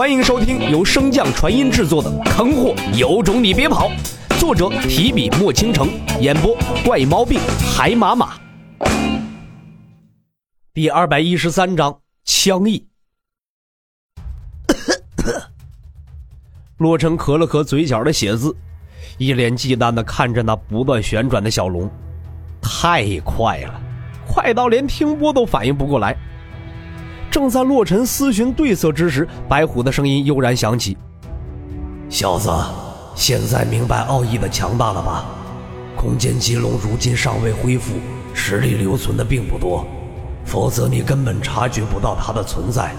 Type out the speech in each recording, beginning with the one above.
欢迎收听由升降传音制作的《坑货有种你别跑》，作者提笔墨倾城，演播怪毛病海马马。第二百一十三章枪意。洛尘咳了咳嘴角的血渍，一脸忌惮的看着那不断旋转的小龙，太快了，快到连听波都反应不过来。正在洛尘思寻对策之时，白虎的声音悠然响起：“小子，现在明白奥义的强大了吧？空间棘龙如今尚未恢复，实力留存的并不多，否则你根本察觉不到它的存在。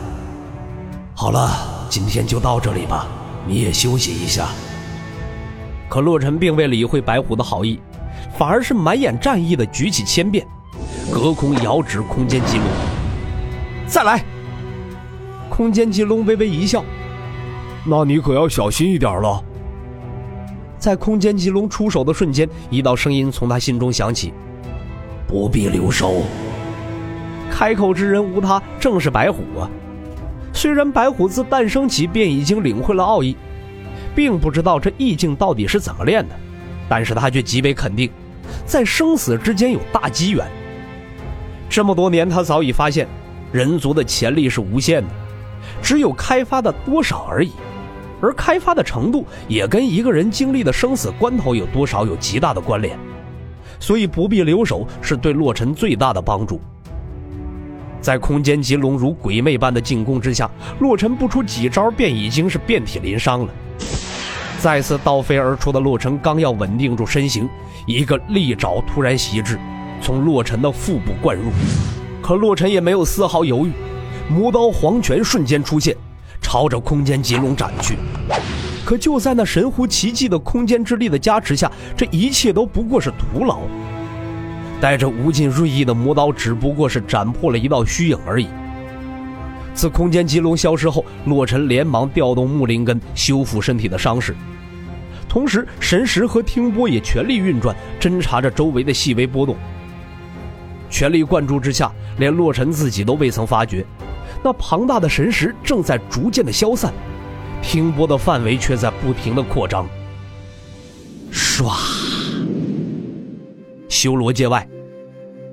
好了，今天就到这里吧，你也休息一下。”可洛尘并未理会白虎的好意，反而是满眼战意的举起千变，隔空遥指空间棘龙。再来！空间棘龙微微一笑，那你可要小心一点了。在空间棘龙出手的瞬间，一道声音从他心中响起：“不必留手。”开口之人无他，正是白虎啊。虽然白虎自诞生起便已经领会了奥义，并不知道这意境到底是怎么练的，但是他却极为肯定，在生死之间有大机缘。这么多年，他早已发现。人族的潜力是无限的，只有开发的多少而已，而开发的程度也跟一个人经历的生死关头有多少有极大的关联，所以不必留手是对洛尘最大的帮助。在空间棘龙如鬼魅般的进攻之下，洛尘不出几招便已经是遍体鳞伤了。再次倒飞而出的洛尘刚要稳定住身形，一个利爪突然袭至，从洛尘的腹部灌入。可洛尘也没有丝毫犹豫，魔刀黄泉瞬间出现，朝着空间棘龙斩去。可就在那神乎其技的空间之力的加持下，这一切都不过是徒劳。带着无尽锐意的魔刀只不过是斩破了一道虚影而已。自空间棘龙消失后，洛尘连忙调动木灵根修复身体的伤势，同时神识和听波也全力运转，侦查着周围的细微波动。全力灌注之下，连洛尘自己都未曾发觉，那庞大的神识正在逐渐的消散，听波的范围却在不停的扩张。唰！修罗界外，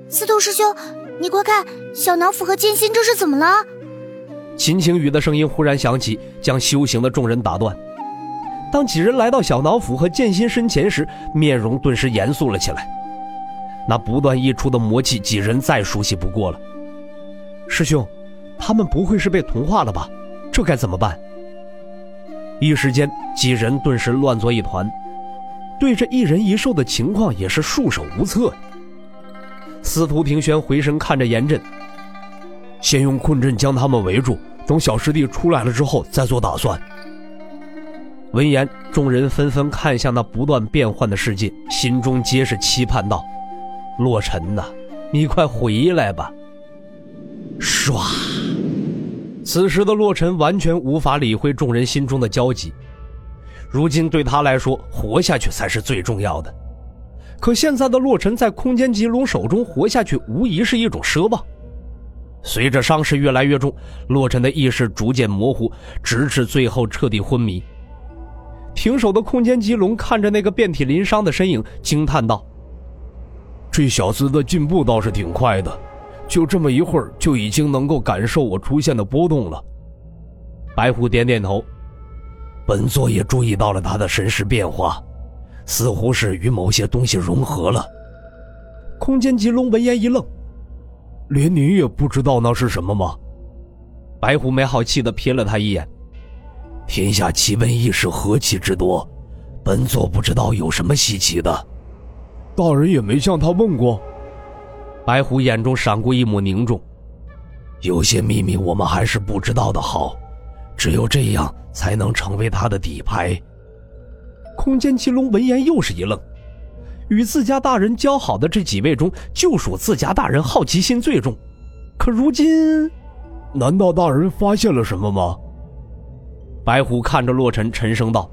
司徒师兄，你快看，小脑斧和剑心这是怎么了？秦晴雨的声音忽然响起，将修行的众人打断。当几人来到小脑斧和剑心身前时，面容顿时严肃了起来。那不断溢出的魔气，几人再熟悉不过了。师兄，他们不会是被同化了吧？这该怎么办？一时间，几人顿时乱作一团，对这一人一兽的情况也是束手无策。司徒庭轩回身看着严阵，先用困阵将他们围住，等小师弟出来了之后再做打算。闻言，众人纷纷看向那不断变换的世界，心中皆是期盼道。洛尘呐，你快回来吧！唰，此时的洛尘完全无法理会众人心中的焦急。如今对他来说，活下去才是最重要的。可现在的洛尘在空间棘龙手中活下去，无疑是一种奢望。随着伤势越来越重，洛尘的意识逐渐模糊，直至最后彻底昏迷。停手的空间棘龙看着那个遍体鳞伤的身影，惊叹道。这小子的进步倒是挺快的，就这么一会儿就已经能够感受我出现的波动了。白虎点点头，本座也注意到了他的神识变化，似乎是与某些东西融合了。空间棘龙闻言一愣，连你也不知道那是什么吗？白虎没好气的瞥了他一眼，天下奇闻异事何其之多，本座不知道有什么稀奇的。大人也没向他问过。白虎眼中闪过一抹凝重，有些秘密我们还是不知道的好，只有这样才能成为他的底牌。空间奇龙闻言又是一愣，与自家大人交好的这几位中，就属自家大人好奇心最重。可如今，难道大人发现了什么吗？白虎看着洛尘，沉声道：“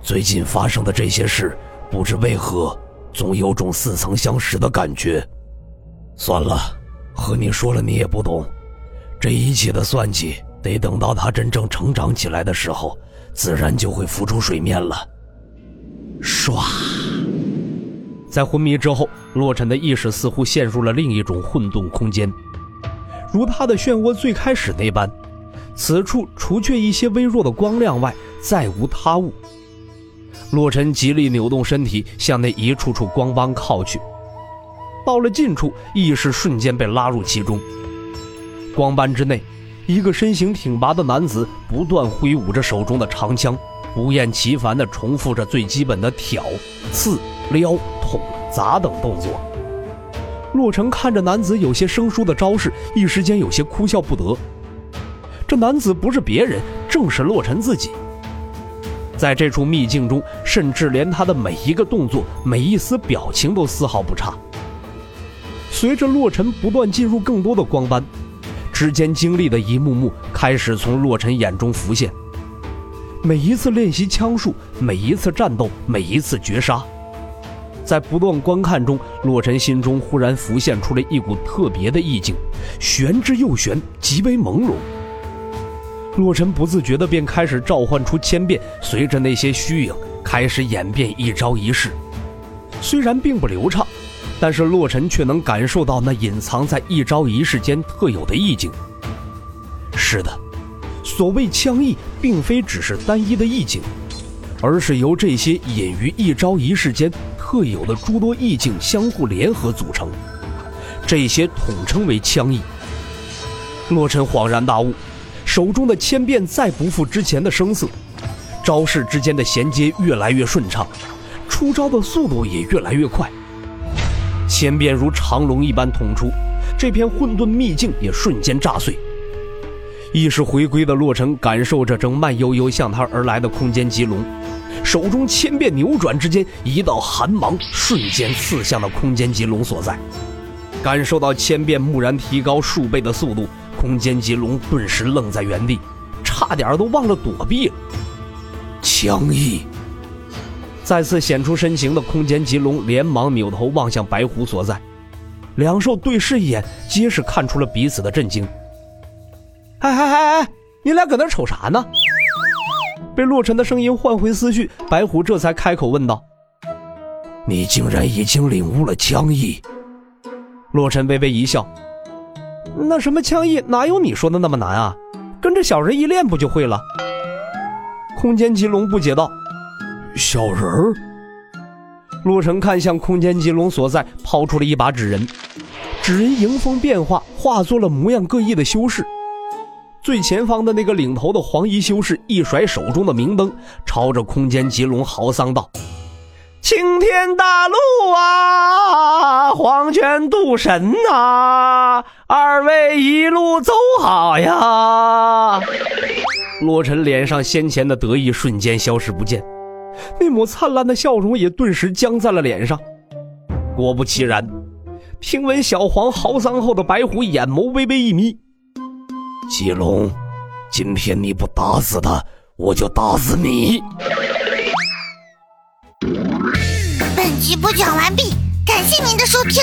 最近发生的这些事，不知为何。”总有种似曾相识的感觉。算了，和你说了你也不懂，这一切的算计得等到他真正成长起来的时候，自然就会浮出水面了。唰，在昏迷之后，洛尘的意识似乎陷入了另一种混沌空间，如他的漩涡最开始那般，此处除却一些微弱的光亮外，再无他物。洛尘极力扭动身体，向那一处处光斑靠去。到了近处，意识瞬间被拉入其中。光斑之内，一个身形挺拔的男子不断挥舞着手中的长枪，不厌其烦地重复着最基本的挑、刺、撩、捅、砸等动作。洛尘看着男子有些生疏的招式，一时间有些哭笑不得。这男子不是别人，正是洛尘自己。在这处秘境中，甚至连他的每一个动作、每一丝表情都丝毫不差。随着洛尘不断进入更多的光斑，之间经历的一幕幕开始从洛尘眼中浮现。每一次练习枪术，每一次战斗，每一次绝杀，在不断观看中，洛尘心中忽然浮现出了一股特别的意境，玄之又玄，极为朦胧。洛尘不自觉地便开始召唤出千变，随着那些虚影开始演变一招一式。虽然并不流畅，但是洛尘却能感受到那隐藏在一招一式间特有的意境。是的，所谓枪意，并非只是单一的意境，而是由这些隐于一招一式间特有的诸多意境相互联合组成，这些统称为枪意。洛尘恍然大悟。手中的千变再不复之前的生涩，招式之间的衔接越来越顺畅，出招的速度也越来越快。千变如长龙一般捅出，这片混沌秘境也瞬间炸碎。意识回归的洛尘感受着正慢悠悠向他而来的空间棘龙，手中千变扭转之间，一道寒芒瞬间刺向了空间棘龙所在。感受到千变蓦然提高数倍的速度。空间棘龙顿时愣在原地，差点都忘了躲避了。枪意再次显出身形的空间棘龙连忙扭头望向白狐所在，两兽对视一眼，皆是看出了彼此的震惊。哎哎哎哎，你俩搁那瞅啥呢？被洛尘的声音唤回思绪，白狐这才开口问道：“你竟然已经领悟了枪意？”洛尘微微一笑。那什么枪意哪有你说的那么难啊？跟着小人一练不就会了？空间棘龙不解道：“小人儿。”洛尘看向空间棘龙所在，抛出了一把纸人，纸人迎风变化，化作了模样各异的修士。最前方的那个领头的黄衣修士一甩手中的明灯，朝着空间棘龙嚎丧道。青天大路啊，黄泉渡神呐，二位一路走好呀！洛尘脸上先前的得意瞬间消失不见，那抹灿烂的笑容也顿时僵在了脸上。果不其然，听闻小黄嚎丧后的白虎眼眸微微一眯：“棘龙，今天你不打死他，我就打死你。”本集播讲完毕，感谢您的收听。